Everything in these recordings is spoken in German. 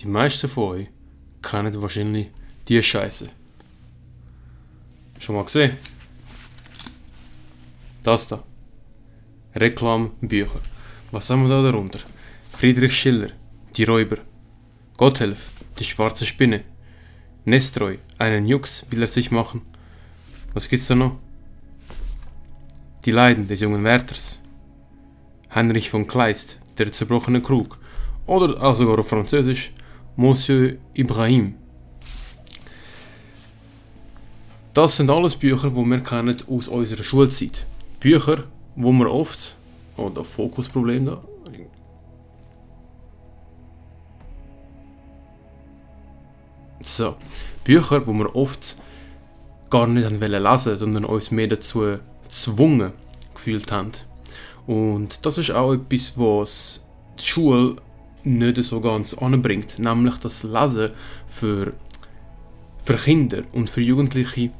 Die meisten von euch kennen wahrscheinlich die Scheiße. Schon mal gesehen? Das da. Reklambücher. Was haben wir da darunter? Friedrich Schiller, Die Räuber. Gotthelf, Die schwarze Spinne. Nestroy, einen Jux will er sich machen. Was gibt's da noch? Die Leiden des jungen Wärters. Heinrich von Kleist, Der zerbrochene Krug. Oder auch sogar auf Französisch Monsieur Ibrahim. Das sind alles Bücher, die wir kennen aus unserer Schulzeit. Bücher, wo wir oft, oh, das Fokusproblem da. So, Bücher, wo wir oft gar nicht lesen, sondern uns mehr dazu gezwungen gefühlt haben. Und das ist auch etwas, was die Schule nicht so ganz anbringt, nämlich das Lesen für, für Kinder und für Jugendliche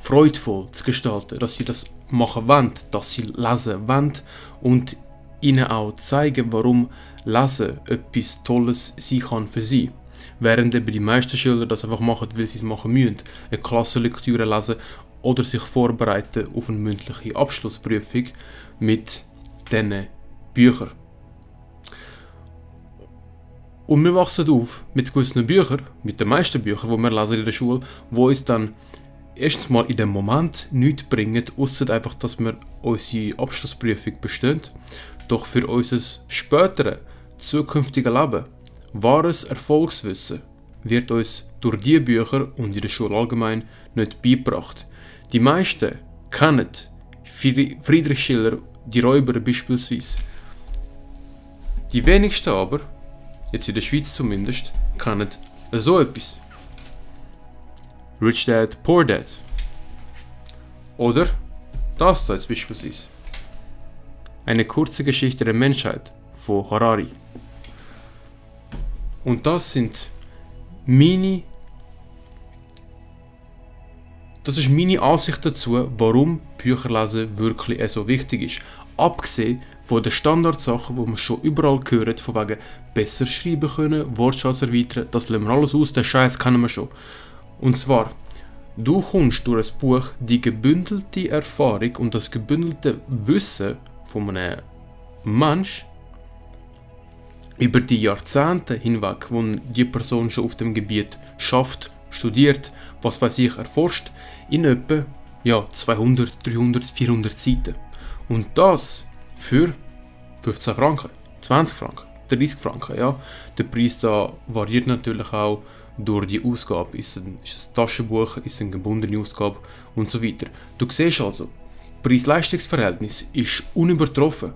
freudvoll zu gestalten, dass sie das machen wollen, dass sie lesen wollen und ihnen auch zeigen, warum Lesen etwas Tolles sein kann für sie. Während eben die meisten Schüler das einfach machen, weil sie es machen müssen, eine Klassenlektüre lesen oder sich vorbereiten auf eine mündliche Abschlussprüfung mit diesen Büchern. Und wir wachsen auf mit gewissen Büchern, mit den meisten Büchern, die wir lesen in der Schule, wo uns dann erstens mal in dem Moment nichts bringen, außer einfach, dass wir unsere Abschlussprüfung bestehen. Doch für unser spätere, zukünftige Leben, wahres Erfolgswissen, wird uns durch diese Bücher und in der Schule allgemein nicht beigebracht. Die meisten kennen Friedrich Schiller, die Räuber beispielsweise. Die wenigsten aber, jetzt in der Schweiz zumindest, kennen so etwas. Rich Dad, Poor Dad. Oder das da jetzt beispielsweise. Eine kurze Geschichte der Menschheit von Harari. Und das sind meine. Das ist meine Ansicht dazu, warum Bücherlesen wirklich so wichtig ist. Abgesehen von den Standardsachen, die man schon überall gehört, von wegen besser schreiben können, Wortschatz erweitern, das lassen wir alles aus, den Scheiß kennen wir schon. Und zwar, du kommst durch ein Buch die gebündelte Erfahrung und das gebündelte Wissen von einem Mensch über die Jahrzehnte hinweg, wo die Person schon auf dem Gebiet schafft, studiert, was weiß ich, erforscht, in etwa ja, 200, 300, 400 Seiten. Und das für 15 Franken, 20 Franken, 30 Franken. Ja. Der Preis da variiert natürlich auch durch die Ausgabe. Ist es ein, ist ein Taschenbuch, ist eine gebundene Ausgabe und so weiter. Du siehst also, Preis-Leistungs-Verhältnis ist unübertroffen.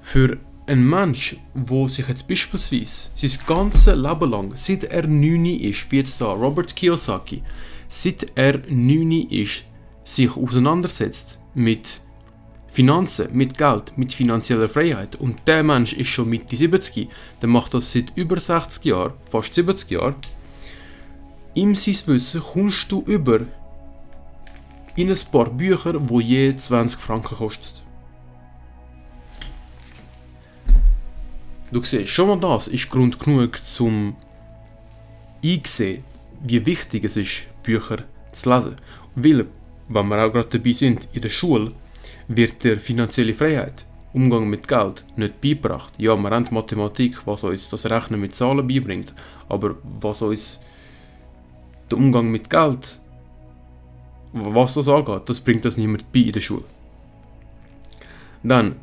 Für einen Mensch, der sich jetzt beispielsweise sein ganzes Leben lang, seit er 9 ist, wie jetzt da Robert Kiyosaki, seit er 9 ist, sich auseinandersetzt mit Finanzen, mit Geld, mit finanzieller Freiheit und der Mensch ist schon Mitte 70, der macht das seit über 60 Jahren, fast 70 Jahren, ihm sein Wissen kommst du über in ein paar Bücher, wo je 20 Franken kosten. Du siehst, schon mal das ist Grund genug zum einsehen, wie wichtig es ist, Bücher zu lesen. Weil, wenn wir auch gerade dabei sind, in der Schule wird der finanzielle Freiheit, Umgang mit Geld, nicht beigebracht. Ja, wir haben Mathematik, was uns das Rechnen mit Zahlen beibringt, aber was uns der Umgang mit Geld, was das angeht, das bringt das niemand bei in der Schule. Dann,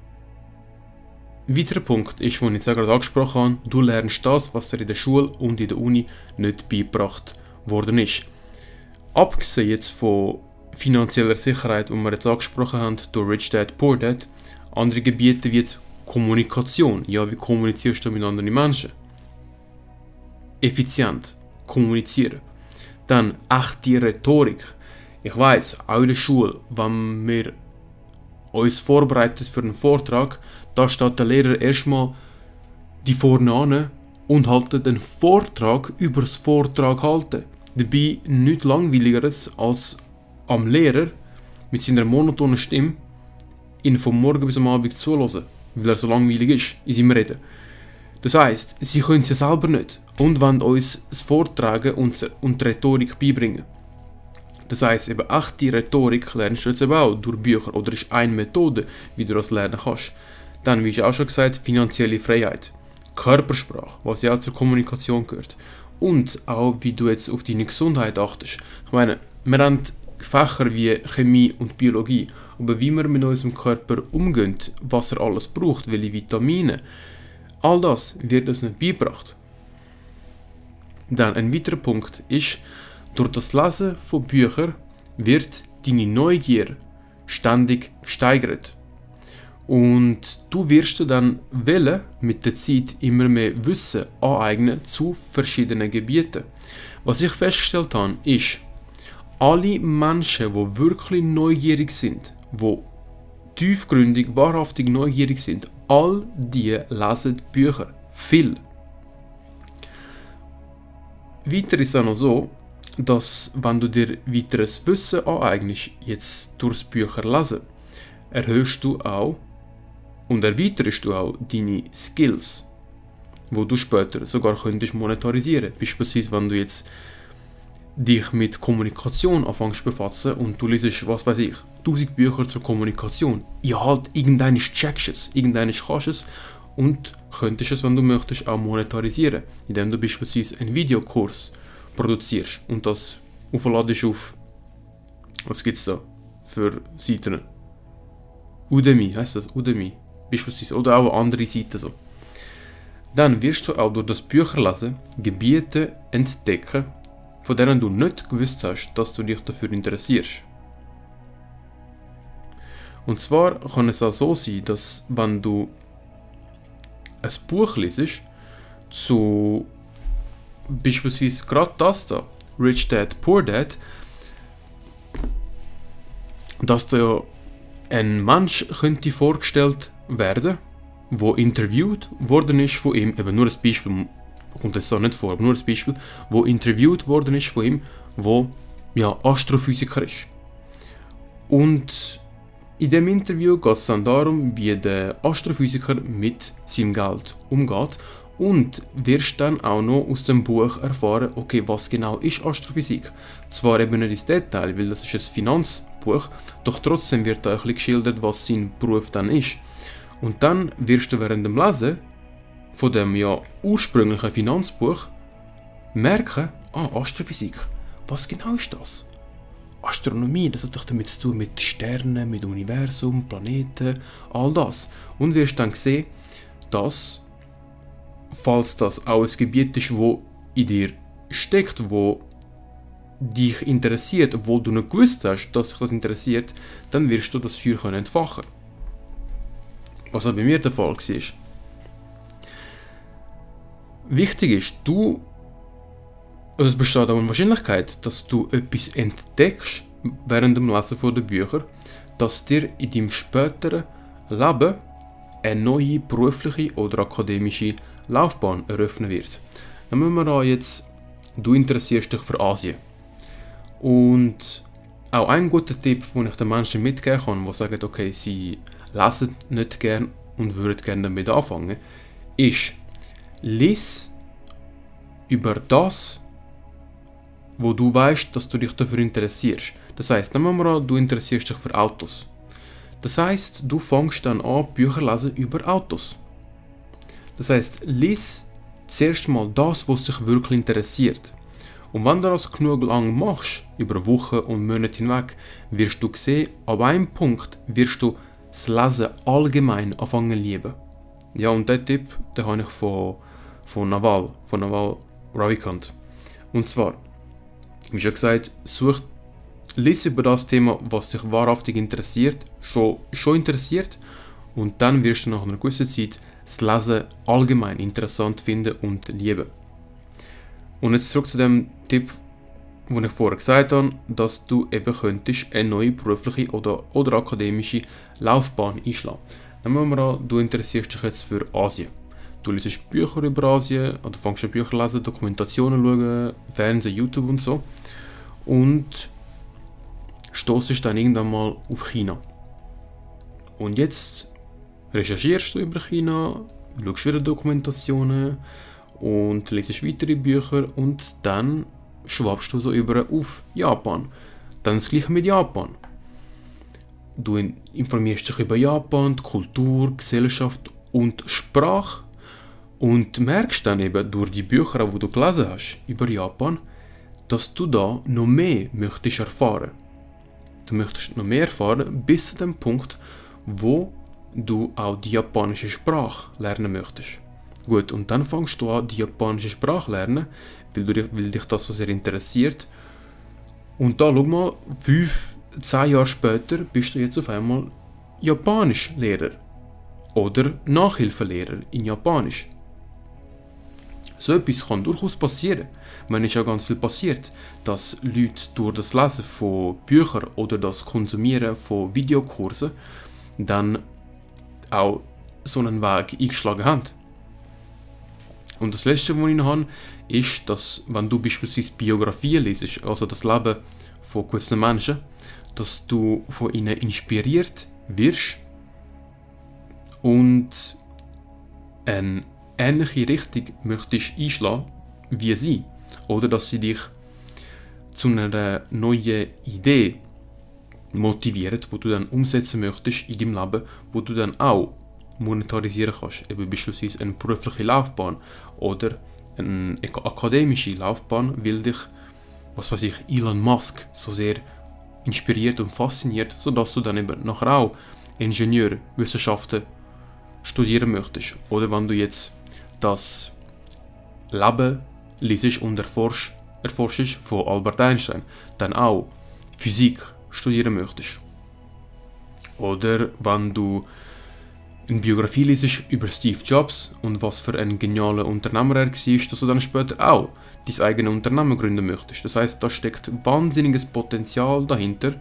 ein weiterer Punkt ist, den ich gerade angesprochen habe, du lernst das, was dir in der Schule und in der Uni nicht beigebracht worden ist. Abgesehen jetzt von finanzieller Sicherheit, die wir jetzt angesprochen haben, durch Rich Dad, Poor Dad, andere Gebiete wie jetzt Kommunikation. Ja, wie kommunizierst du mit anderen Menschen? Effizient kommunizieren. Dann echte Rhetorik. Ich weiß, auch in der Schule, wenn wir uns vorbereitet für einen Vortrag, da steht der Lehrer erstmal die vorne an und haltet den Vortrag über das Vortrag halten. Dabei nichts langweiligeres als am Lehrer mit seiner monotonen Stimme ihn vom Morgen bis am Abend zuhören, weil er so langweilig ist in seinem Reden. Das heißt, sie können es ja selber nicht und wollen uns das Vortragen und, und die Rhetorik beibringen. Das heißt, eben echte Rhetorik lernst du jetzt eben auch durch Bücher oder ist eine Methode, wie du das lernen kannst. Dann, wie ich auch schon gesagt, finanzielle Freiheit, Körpersprache, was ja auch zur Kommunikation gehört und auch, wie du jetzt auf deine Gesundheit achtest. Ich meine, wir haben Fächer wie Chemie und Biologie, aber wie wir mit unserem Körper umgehen, was er alles braucht, welche Vitamine, all das wird uns nicht beigebracht. Dann ein weiterer Punkt ist, durch das Lesen von Büchern wird deine Neugier ständig gesteigert. Und du wirst dann wählen, mit der Zeit immer mehr Wissen aneignen zu verschiedenen Gebieten. Was ich festgestellt habe, ist, alle Menschen, die wirklich neugierig sind, die tiefgründig, wahrhaftig neugierig sind, all die lesen Bücher. Viel. Weiter ist es auch noch so, dass wenn du dir weiteres Wissen aneignest, jetzt durchs Bücher lesen, erhöhst du auch und erweiterst du auch deine Skills, wo du später sogar könntest monetarisieren. Beispielsweise, wenn du jetzt dich mit Kommunikation anfängst befassen und du liest, was weiß ich, 1000 Bücher zur Kommunikation. Ja, halt, irgendein checkst es, irgendein kannst es und könntest es, wenn du möchtest, auch monetarisieren, indem du beispielsweise einen Videokurs produzierst und das aufladest auf, was gibt es da für Seiten? Udemy, heißt das? Udemy, beispielsweise, oder auch andere Seiten so. Dann wirst du auch durch das Bücherlesen Gebiete entdecken, von denen du nicht gewusst hast, dass du dich dafür interessierst. Und zwar kann es auch so sein, dass wenn du ein Buch liest zu beispielsweise gerade das da, Rich Dad, Poor Dad, dass da ein Mensch könnte vorgestellt werden, wo interviewt worden ist von ihm, eben nur ein Beispiel, kommt es so nicht vor, aber nur ein Beispiel, wo interviewt worden ist von ihm, wo ja Astrophysiker ist. Und in dem Interview geht es dann darum, wie der Astrophysiker mit seinem Geld umgeht und wirst dann auch noch aus dem Buch erfahren, okay, was genau ist Astrophysik. Zwar eben nicht ins Detail, weil das ist ein Finanzbuch, doch trotzdem wird da ein bisschen geschildert, was sein Beruf dann ist. Und dann wirst du während dem Lesen von dem ja ursprünglichen Finanzbuch merken, ah, Astrophysik, was genau ist das? Astronomie, das hat doch damit zu tun mit Sternen, mit Universum, Planeten, all das. Und wirst dann sehen, dass falls das auch ein Gebiet ist, wo in dir steckt, wo dich interessiert, obwohl du nicht gewusst hast, dass dich das interessiert, dann wirst du das Feuer können entfachen. Was auch bei mir der Fall war. Wichtig ist, du, also es besteht auch eine Wahrscheinlichkeit, dass du etwas entdeckst während dem Lesen der Bücher, das dir in deinem späteren Leben eine neue berufliche oder akademische Laufbahn eröffnen wird. Müssen wir da jetzt, du interessierst dich für Asien. Und auch ein guter Tipp, den ich den Menschen mitgeben kann, die sagen, okay, sie lesen nicht gern und würden gerne damit anfangen, ist, lies über das, wo du weißt, dass du dich dafür interessierst. Das heißt, nehmen wir an, du interessierst dich für Autos. Das heißt, du fängst dann an, Bücher lesen über Autos. Das heißt, lies zuerst mal das, was dich wirklich interessiert. Und wenn du das genug lang machst, über Wochen und Monate hinweg, wirst du sehen, ab einem Punkt wirst du das Lesen allgemein anfangen lieben. Ja, und der Tipp, den habe ich von, von Naval, von Naval Ravikant. Und zwar, wie schon gesagt, such, lies über das Thema, was dich wahrhaftig interessiert, schon, schon interessiert, und dann wirst du nach einer gewissen Zeit das Lesen allgemein interessant finden und lieben. Und jetzt zurück zu dem Tipp, den ich vorher gesagt habe, dass du eben könntest eine neue berufliche oder, oder akademische Laufbahn einschlagen. Nehmen wir mal an, du interessierst dich jetzt für Asien. Du liest Bücher über Asien, oder fängst an Bücher lesen, Dokumentationen schauen, Fernsehen, YouTube und so. Und stoßest dann irgendwann mal auf China. Und jetzt recherchierst du über China, schaust wieder Dokumentationen und liest weitere Bücher und dann schwappst du so über auf Japan. Dann das gleiche mit Japan. Du informierst dich über Japan, die Kultur, Gesellschaft und Sprache und merkst dann eben durch die Bücher, die du gelesen hast über Japan, dass du da noch mehr möchtest erfahren. Du möchtest noch mehr erfahren bis zu dem Punkt, wo du auch die japanische Sprache lernen möchtest. Gut, und dann fängst du an, die japanische Sprache lernen, weil, du, weil dich das so sehr interessiert. Und da, schau mal, fünf, zehn Jahre später bist du jetzt auf einmal Japanisch-Lehrer. Oder Nachhilfelehrer in Japanisch. So etwas kann durchaus passieren. Man ist ja ganz viel passiert, dass Leute durch das Lesen von Büchern oder das Konsumieren von Videokursen dann auch so einen Weg eingeschlagen haben. Und das Letzte, was ich noch habe, ist, dass wenn du beispielsweise Biografien liest, also das Leben von gewissen Menschen, dass du von ihnen inspiriert wirst und eine ähnliche Richtung möchtest einschlagen wie sie. Oder dass sie dich zu einer neuen Idee motivieren, wo du dann umsetzen möchtest in deinem Leben, wo du dann auch monetarisieren kannst. Eben beispielsweise eine berufliche Laufbahn oder eine akademische Laufbahn, weil dich, was weiß ich, Elon Musk so sehr inspiriert und fasziniert, sodass du dann eben nachher auch Ingenieurwissenschaften studieren möchtest. Oder wenn du jetzt das Leben liest und erforschst, von Albert Einstein, dann auch Physik studieren möchtest. Oder wenn du eine Biografie liest über Steve Jobs und was für ein genialer Unternehmer er war, dass du dann später auch dein eigenes Unternehmen gründen möchtest. Das heißt, da steckt wahnsinniges Potenzial dahinter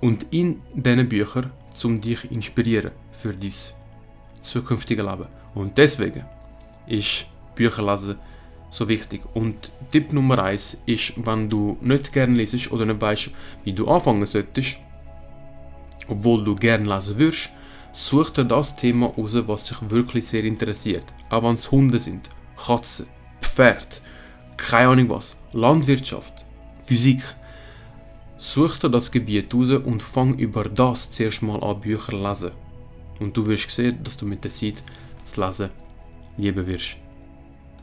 und in diesen Büchern, um dich inspirieren für dein zukünftige Leben. Und deswegen ist Bücherlesen so wichtig. Und Tipp Nummer 1 ist, wenn du nicht gerne liest oder nicht weißt, wie du anfangen solltest, obwohl du gerne lesen würdest, such dir das Thema raus, was dich wirklich sehr interessiert. Auch wenn es Hunde sind, Katzen, Pferd, keine Ahnung was, Landwirtschaft, Physik. Such dir das Gebiet raus und fang über das zuerst mal an Bücher zu lesen. Und du wirst sehen, dass du mit der Zeit das Lesen lieben wirst.